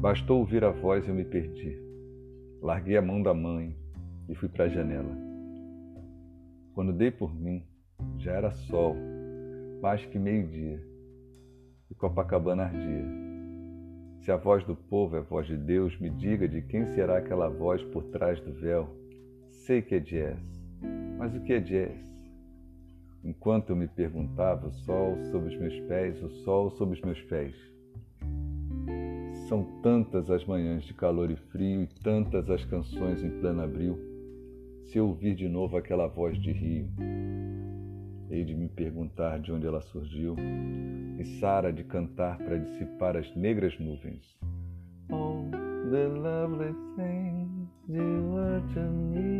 Bastou ouvir a voz e eu me perdi. Larguei a mão da mãe e fui para a janela. Quando dei por mim, já era sol, mais que meio-dia, e Copacabana ardia. Se a voz do povo é a voz de Deus, me diga de quem será aquela voz por trás do véu. Sei que é jazz, mas o que é jazz? Enquanto eu me perguntava, o sol sob os meus pés, o sol sob os meus pés. São tantas as manhãs de calor e frio e tantas as canções em pleno abril. Se eu ouvir de novo aquela voz de rio, hei de me perguntar de onde ela surgiu e Sara de cantar para dissipar as negras nuvens. Oh, the lovely things you were to me.